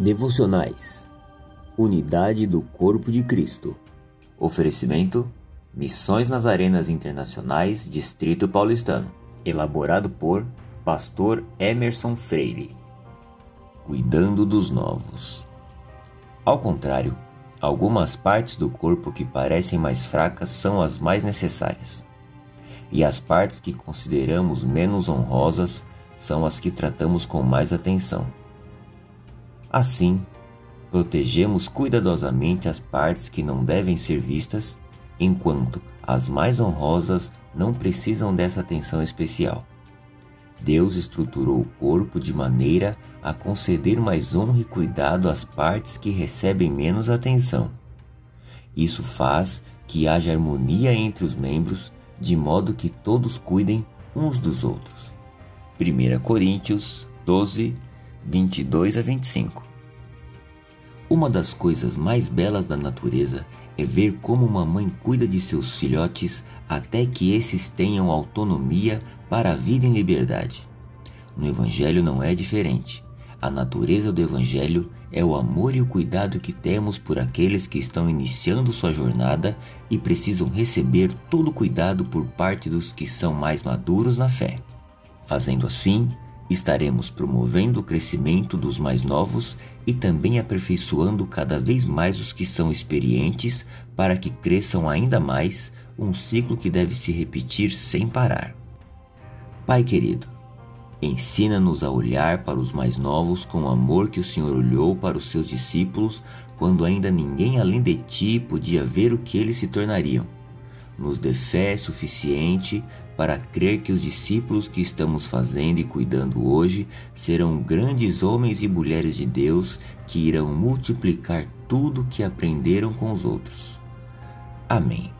Devocionais. Unidade do Corpo de Cristo. Oferecimento Missões nas Arenas Internacionais Distrito Paulistano. Elaborado por Pastor Emerson Freire. Cuidando dos Novos. Ao contrário, algumas partes do corpo que parecem mais fracas são as mais necessárias. E as partes que consideramos menos honrosas são as que tratamos com mais atenção. Assim, protegemos cuidadosamente as partes que não devem ser vistas, enquanto as mais honrosas não precisam dessa atenção especial. Deus estruturou o corpo de maneira a conceder mais honra e cuidado às partes que recebem menos atenção. Isso faz que haja harmonia entre os membros, de modo que todos cuidem uns dos outros. 1 Coríntios 12, 22 a 25. Uma das coisas mais belas da natureza é ver como uma mãe cuida de seus filhotes até que esses tenham autonomia para a vida em liberdade. No Evangelho não é diferente. A natureza do Evangelho é o amor e o cuidado que temos por aqueles que estão iniciando sua jornada e precisam receber todo o cuidado por parte dos que são mais maduros na fé. Fazendo assim, estaremos promovendo o crescimento dos mais novos e também aperfeiçoando cada vez mais os que são experientes para que cresçam ainda mais, um ciclo que deve se repetir sem parar. Pai querido, ensina-nos a olhar para os mais novos com o amor que o Senhor olhou para os seus discípulos quando ainda ninguém além de ti podia ver o que eles se tornariam nos dê fé suficiente para crer que os discípulos que estamos fazendo e cuidando hoje serão grandes homens e mulheres de Deus que irão multiplicar tudo que aprenderam com os outros. Amém.